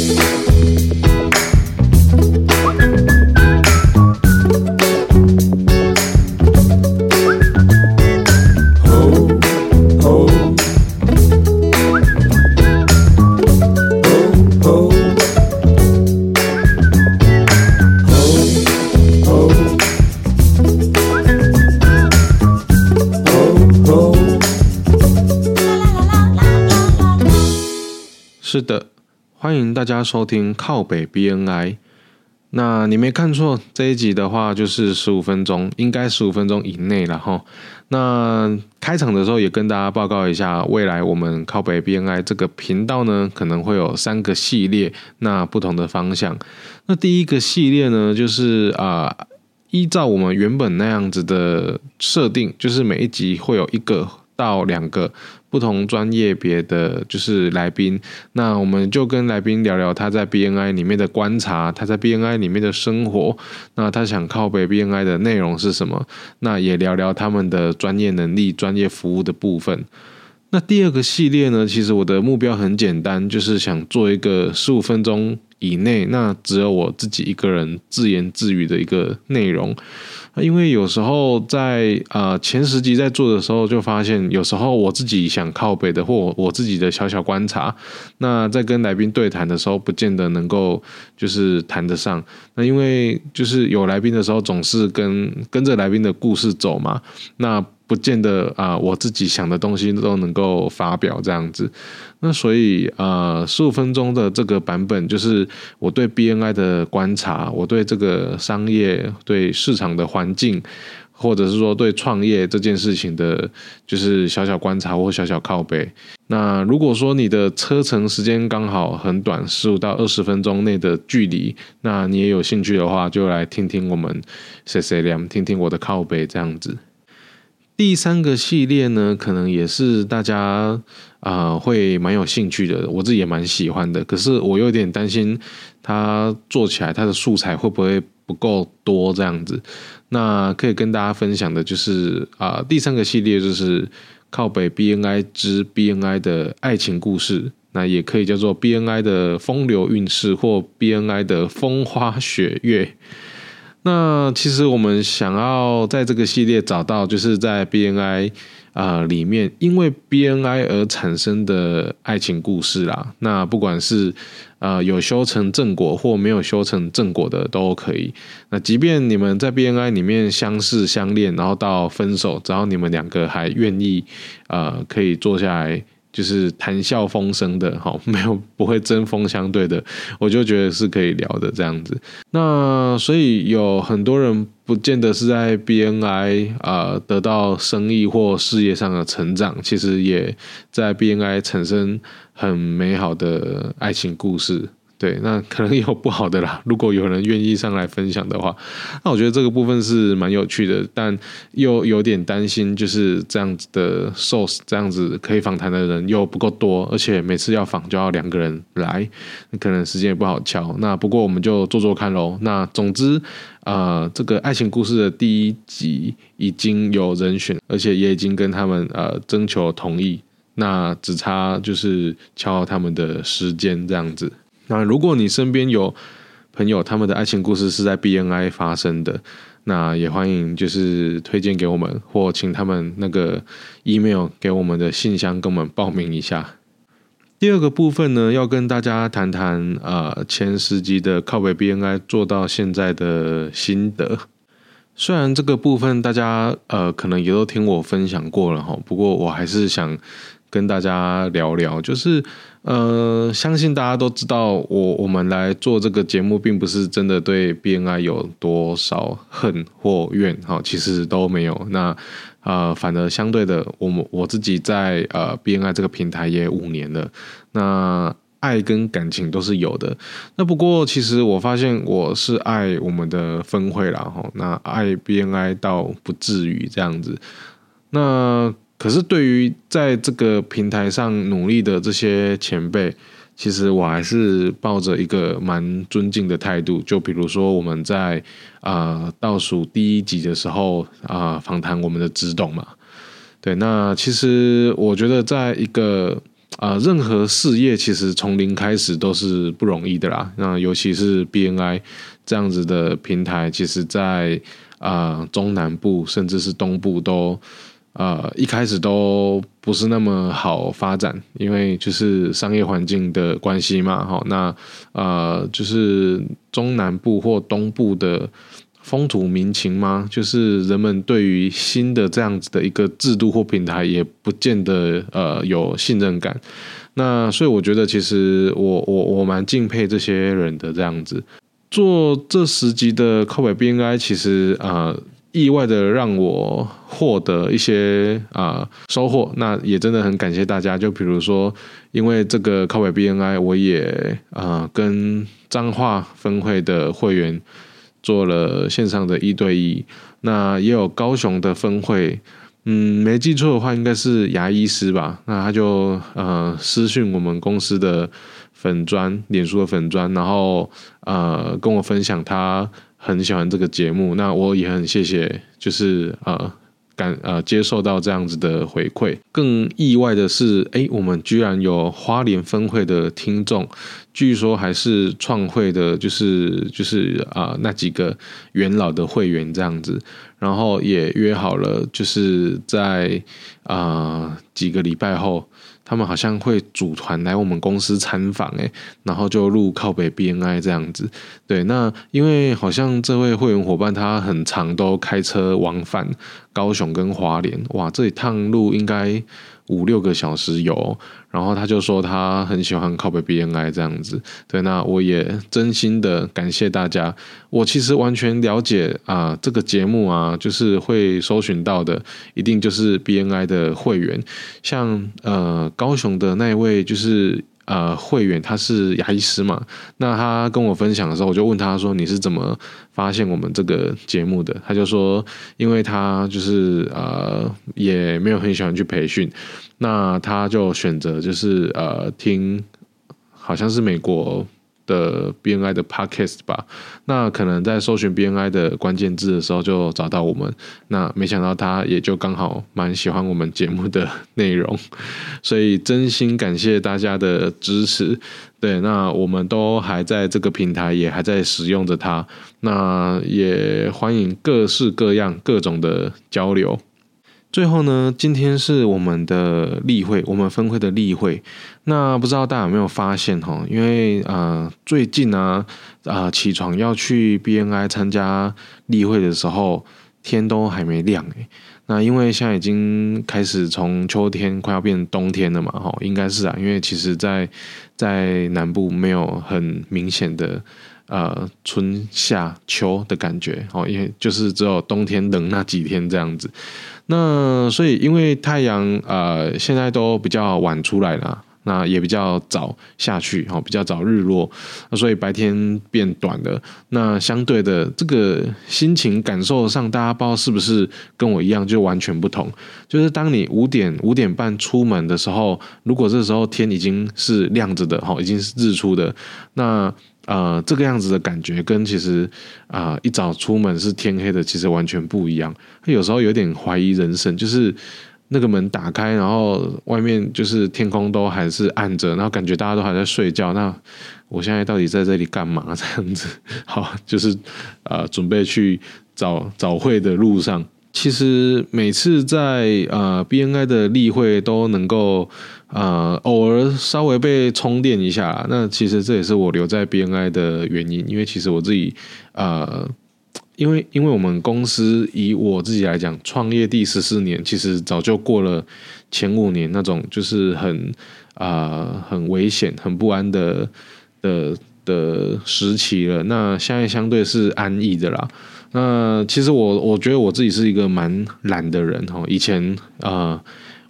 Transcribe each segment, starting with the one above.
是欢迎大家收听靠北 BNI。那你没看错，这一集的话就是十五分钟，应该十五分钟以内了哈。那开场的时候也跟大家报告一下，未来我们靠北 BNI 这个频道呢，可能会有三个系列，那不同的方向。那第一个系列呢，就是啊、依照我们原本那样子的设定，就是每一集会有一个到两个。不同专业别的就是来宾，那我们就跟来宾聊聊他在 BNI 里面的观察，他在 BNI 里面的生活，那他想靠北 BNI 的内容是什么？那也聊聊他们的专业能力、专业服务的部分。那第二个系列呢，其实我的目标很简单，就是想做一个十五分钟以内，那只有我自己一个人自言自语的一个内容。因为有时候在呃前十集在做的时候，就发现有时候我自己想靠北的，或我自己的小小观察，那在跟来宾对谈的时候，不见得能够就是谈得上。那因为就是有来宾的时候，总是跟跟着来宾的故事走嘛，那。不见得啊、我自己想的东西都能够发表这样子。那所以呃，十五分钟的这个版本，就是我对 BNI 的观察，我对这个商业、对市场的环境，或者是说对创业这件事情的，就是小小观察或小小靠背。那如果说你的车程时间刚好很短，十五到二十分钟内的距离，那你也有兴趣的话，就来听听我们谁谁凉，听听我的靠背这样子。第三个系列呢，可能也是大家啊、呃、会蛮有兴趣的，我自己也蛮喜欢的。可是我有点担心，它做起来它的素材会不会不够多这样子？那可以跟大家分享的就是啊、第三个系列就是靠北 BNI 之 BNI 的爱情故事，那也可以叫做 BNI 的风流韵事或 BNI 的风花雪月。那其实我们想要在这个系列找到，就是在 BNI 啊、呃、里面，因为 BNI 而产生的爱情故事啦。那不管是呃有修成正果或没有修成正果的都可以。那即便你们在 BNI 里面相识相恋，然后到分手，只要你们两个还愿意，呃，可以坐下来。就是谈笑风生的，哈，没有不会针锋相对的，我就觉得是可以聊的这样子。那所以有很多人不见得是在 BNI 啊、得到生意或事业上的成长，其实也在 BNI 产生很美好的爱情故事。对，那可能有不好的啦。如果有人愿意上来分享的话，那我觉得这个部分是蛮有趣的，但又有点担心，就是这样子的 source，这样子可以访谈的人又不够多，而且每次要访就要两个人来，可能时间也不好敲。那不过我们就做做看喽。那总之，呃，这个爱情故事的第一集已经有人选，而且也已经跟他们呃征求同意，那只差就是敲他们的时间这样子。那如果你身边有朋友，他们的爱情故事是在 BNI 发生的，那也欢迎就是推荐给我们，或请他们那个 email 给我们的信箱，跟我们报名一下。第二个部分呢，要跟大家谈谈呃前十集的靠北 BNI 做到现在的心得。虽然这个部分大家呃可能也都听我分享过了哈，不过我还是想跟大家聊聊，就是。呃，相信大家都知道，我我们来做这个节目，并不是真的对 BNI 有多少恨或怨，哈，其实都没有。那呃，反而相对的，我们我自己在呃 BNI 这个平台也五年了，那爱跟感情都是有的。那不过其实我发现我是爱我们的分会啦，哈，那爱 BNI 倒不至于这样子。那可是对于在这个平台上努力的这些前辈。其实我还是抱着一个蛮尊敬的态度，就比如说我们在啊、倒数第一集的时候啊、呃、访谈我们的执董嘛，对，那其实我觉得在一个啊、任何事业其实从零开始都是不容易的啦，那尤其是 BNI 这样子的平台，其实在啊、中南部甚至是东部都。呃，一开始都不是那么好发展，因为就是商业环境的关系嘛。哈，那呃，就是中南部或东部的风土民情嘛，就是人们对于新的这样子的一个制度或平台，也不见得呃有信任感。那所以我觉得，其实我我我蛮敬佩这些人的这样子做这十集的靠北 BNI，其实啊。意外的让我获得一些啊、收获，那也真的很感谢大家。就比如说，因为这个靠北 BNI，我也啊、跟彰化分会的会员做了线上的一对一，那也有高雄的分会，嗯，没记错的话应该是牙医师吧，那他就呃私讯我们公司的粉专，脸书的粉专，然后呃跟我分享他。很喜欢这个节目，那我也很谢谢，就是呃感呃接受到这样子的回馈。更意外的是，哎，我们居然有花莲分会的听众，据说还是创会的，就是就是啊、那几个元老的会员这样子，然后也约好了，就是在啊、几个礼拜后。他们好像会组团来我们公司参访，诶，然后就路靠北 BNI 这样子。对，那因为好像这位会员伙伴他很常都开车往返高雄跟花莲，哇，这一趟路应该。五六个小时有，然后他就说他很喜欢靠北 BNI 这样子，对，那我也真心的感谢大家。我其实完全了解啊，这个节目啊，就是会搜寻到的，一定就是 BNI 的会员，像呃高雄的那一位就是。呃，会员他是牙医师嘛，那他跟我分享的时候，我就问他说：“你是怎么发现我们这个节目的？”他就说：“因为他就是呃，也没有很喜欢去培训，那他就选择就是呃听，好像是美国。”的 BNI 的 Podcast 吧，那可能在搜寻 BNI 的关键字的时候就找到我们，那没想到他也就刚好蛮喜欢我们节目的内容，所以真心感谢大家的支持。对，那我们都还在这个平台，也还在使用着它，那也欢迎各式各样各种的交流。最后呢，今天是我们的例会，我们分会的例会。那不知道大家有没有发现哈？因为呃，最近呢，啊、起床要去 BNI 参加例会的时候，天都还没亮诶。那因为现在已经开始从秋天快要变冬天了嘛，哈，应该是啊。因为其实在在南部没有很明显的呃春夏秋的感觉，哦，因为就是只有冬天冷那几天这样子。那所以，因为太阳呃现在都比较晚出来了，那也比较早下去，哈，比较早日落，所以白天变短了。那相对的，这个心情感受上，大家不知道是不是跟我一样，就完全不同。就是当你五点五点半出门的时候，如果这时候天已经是亮着的，哈，已经是日出的，那。呃，这个样子的感觉跟其实啊、一早出门是天黑的，其实完全不一样。有时候有点怀疑人生，就是那个门打开，然后外面就是天空都还是暗着，然后感觉大家都还在睡觉。那我现在到底在这里干嘛？这样子，好，就是啊、呃，准备去早早会的路上。其实每次在呃 BNI 的例会都能够呃偶尔稍微被充电一下，那其实这也是我留在 BNI 的原因，因为其实我自己呃，因为因为我们公司以我自己来讲，创业第十四年，其实早就过了前五年那种就是很啊、很危险、很不安的的的时期了，那现在相对是安逸的啦。那其实我我觉得我自己是一个蛮懒的人哈，以前啊、呃，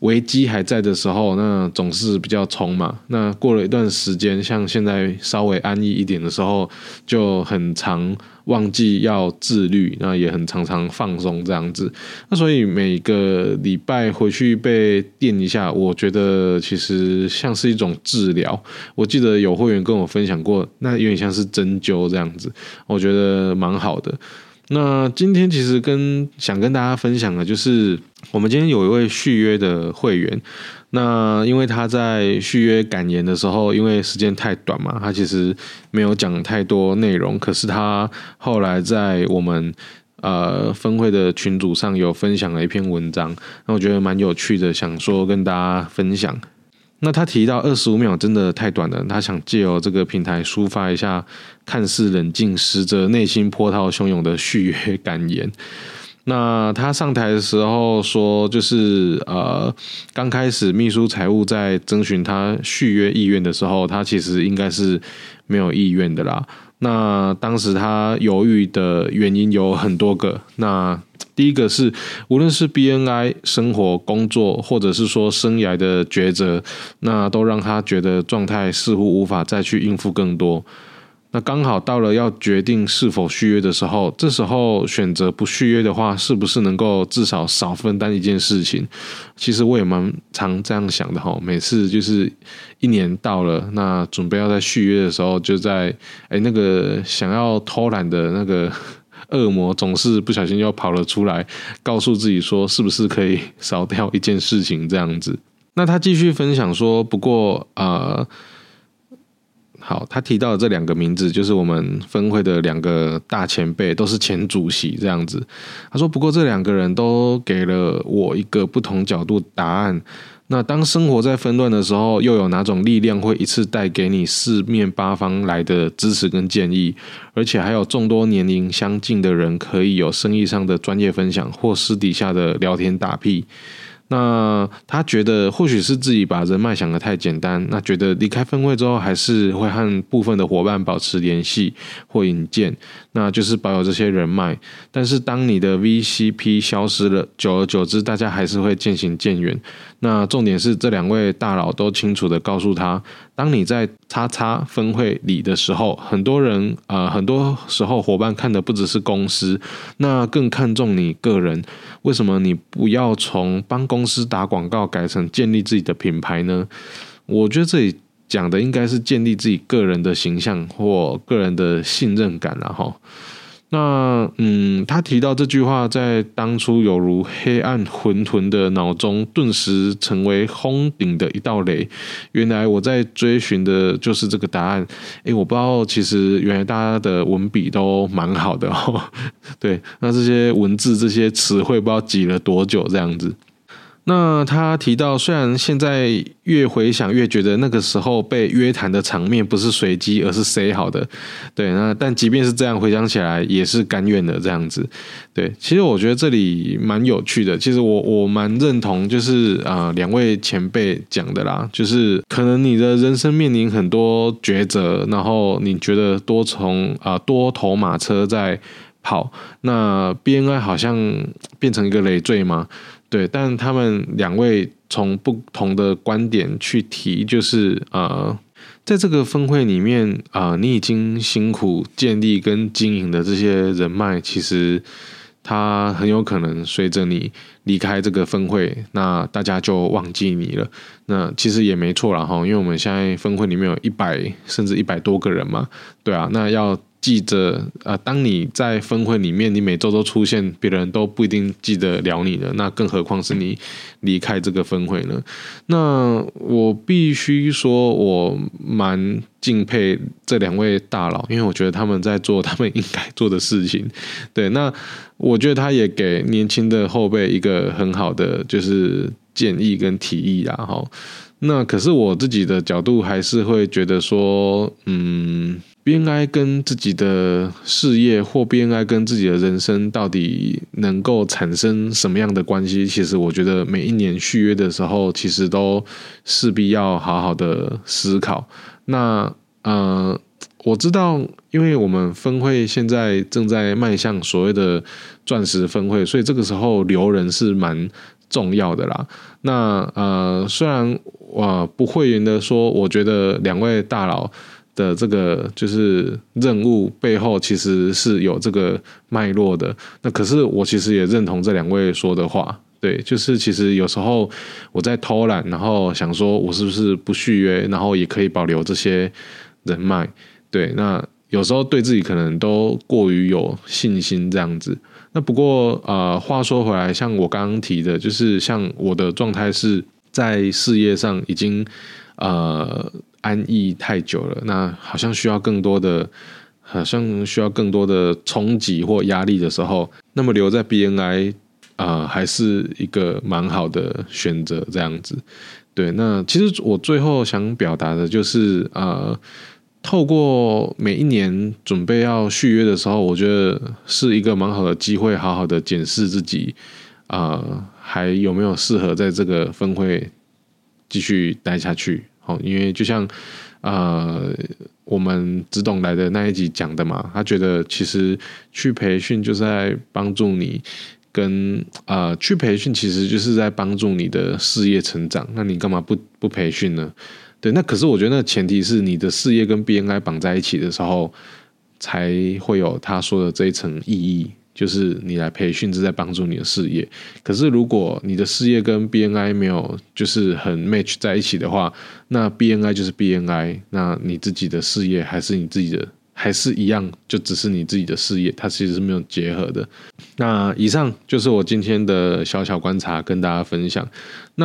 危机还在的时候，那总是比较冲嘛。那过了一段时间，像现在稍微安逸一点的时候，就很常忘记要自律，那也很常常放松这样子。那所以每个礼拜回去被电一下，我觉得其实像是一种治疗。我记得有会员跟我分享过，那有点像是针灸这样子，我觉得蛮好的。那今天其实跟想跟大家分享的，就是我们今天有一位续约的会员，那因为他在续约感言的时候，因为时间太短嘛，他其实没有讲太多内容，可是他后来在我们呃分会的群组上有分享了一篇文章，那我觉得蛮有趣的，想说跟大家分享。那他提到二十五秒真的太短了，他想借由这个平台抒发一下看似冷静，实则内心波涛汹涌的续约感言。那他上台的时候说，就是呃，刚开始秘书财务在征询他续约意愿的时候，他其实应该是没有意愿的啦。那当时他犹豫的原因有很多个，那。第一个是，无论是 BNI 生活、工作，或者是说生涯的抉择，那都让他觉得状态似乎无法再去应付更多。那刚好到了要决定是否续约的时候，这时候选择不续约的话，是不是能够至少少分担一件事情？其实我也蛮常这样想的哈。每次就是一年到了，那准备要在续约的时候，就在哎那个想要偷懒的那个。恶魔总是不小心又跑了出来，告诉自己说：“是不是可以少掉一件事情？”这样子。那他继续分享说：“不过，呃，好，他提到的这两个名字，就是我们分会的两个大前辈，都是前主席这样子。他说：不过这两个人都给了我一个不同角度答案。”那当生活在纷乱的时候，又有哪种力量会一次带给你四面八方来的支持跟建议？而且还有众多年龄相近的人，可以有生意上的专业分享，或私底下的聊天打屁。那他觉得或许是自己把人脉想得太简单，那觉得离开分会之后还是会和部分的伙伴保持联系或引荐，那就是保有这些人脉。但是当你的 VCP 消失了，久而久之，大家还是会渐行渐远。那重点是这两位大佬都清楚地告诉他，当你在叉叉分会里的时候，很多人啊、呃，很多时候伙伴看的不只是公司，那更看重你个人。为什么你不要从帮公司打广告改成建立自己的品牌呢？我觉得这里讲的应该是建立自己个人的形象或个人的信任感了哈。那嗯，他提到这句话在当初犹如黑暗混沌的脑中，顿时成为轰顶的一道雷。原来我在追寻的就是这个答案。诶，我不知道，其实原来大家的文笔都蛮好的哦。对，那这些文字、这些词汇，不知道挤了多久这样子。那他提到，虽然现在越回想越觉得那个时候被约谈的场面不是随机，而是塞好的，对。那但即便是这样，回想起来也是甘愿的这样子。对，其实我觉得这里蛮有趣的。其实我我蛮认同，就是啊，两位前辈讲的啦，就是可能你的人生面临很多抉择，然后你觉得多重啊多头马车在跑，那 BNI 好像变成一个累赘吗？对，但他们两位从不同的观点去提，就是呃，在这个分会里面啊、你已经辛苦建立跟经营的这些人脉，其实他很有可能随着你离开这个分会，那大家就忘记你了。那其实也没错啦哈，因为我们现在分会里面有一百甚至一百多个人嘛，对啊，那要。记着啊，当你在分会里面，你每周都出现，别人都不一定记得了你了。那更何况是你离开这个分会呢？那我必须说，我蛮敬佩这两位大佬，因为我觉得他们在做他们应该做的事情。对，那我觉得他也给年轻的后辈一个很好的就是建议跟提议啊。哈，那可是我自己的角度还是会觉得说，嗯。BNI 跟自己的事业或 BNI 跟自己的人生到底能够产生什么样的关系？其实我觉得每一年续约的时候，其实都势必要好好的思考。那呃，我知道，因为我们分会现在正在迈向所谓的钻石分会，所以这个时候留人是蛮重要的啦。那呃，虽然我、不讳言的说，我觉得两位大佬的这个就是任务背后其实是有这个脉络的。那可是我其实也认同这两位说的话。对，就是其实有时候我在偷懒，然后想说我是不是不续约，然后也可以保留这些人脉。对，那有时候对自己可能都过于有信心这样子。那不过呃，话说回来，像我刚刚提的，就是像我的状态是在事业上已经呃安逸太久了，那好像需要更多的，好像需要更多的冲击或压力的时候，那么留在 BNI。啊、呃，还是一个蛮好的选择，这样子。对，那其实我最后想表达的就是，呃，透过每一年准备要续约的时候，我觉得是一个蛮好的机会，好好的检视自己，啊、还有没有适合在这个分会继续待下去。哦，因为就像呃，我们只懂来的那一集讲的嘛，他觉得其实去培训就是在帮助你。跟啊、呃，去培训其实就是在帮助你的事业成长。那你干嘛不不培训呢？对，那可是我觉得那前提是你的事业跟 BNI 绑在一起的时候，才会有他说的这一层意义，就是你来培训是在帮助你的事业。可是如果你的事业跟 BNI 没有就是很 match 在一起的话，那 BNI 就是 BNI，那你自己的事业还是你自己的。还是一样，就只是你自己的事业，它其实是没有结合的。那以上就是我今天的小小观察，跟大家分享。那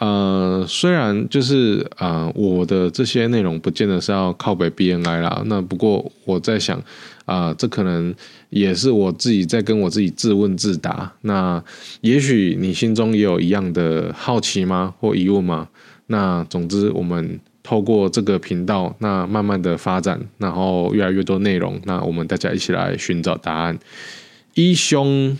呃，虽然就是呃，我的这些内容不见得是要靠北 BNI 啦。那不过我在想啊、呃，这可能也是我自己在跟我自己自问自答。那也许你心中也有一样的好奇吗？或疑问吗？那总之我们。透过这个频道，那慢慢的发展，然后越来越多内容，那我们大家一起来寻找答案。一兄。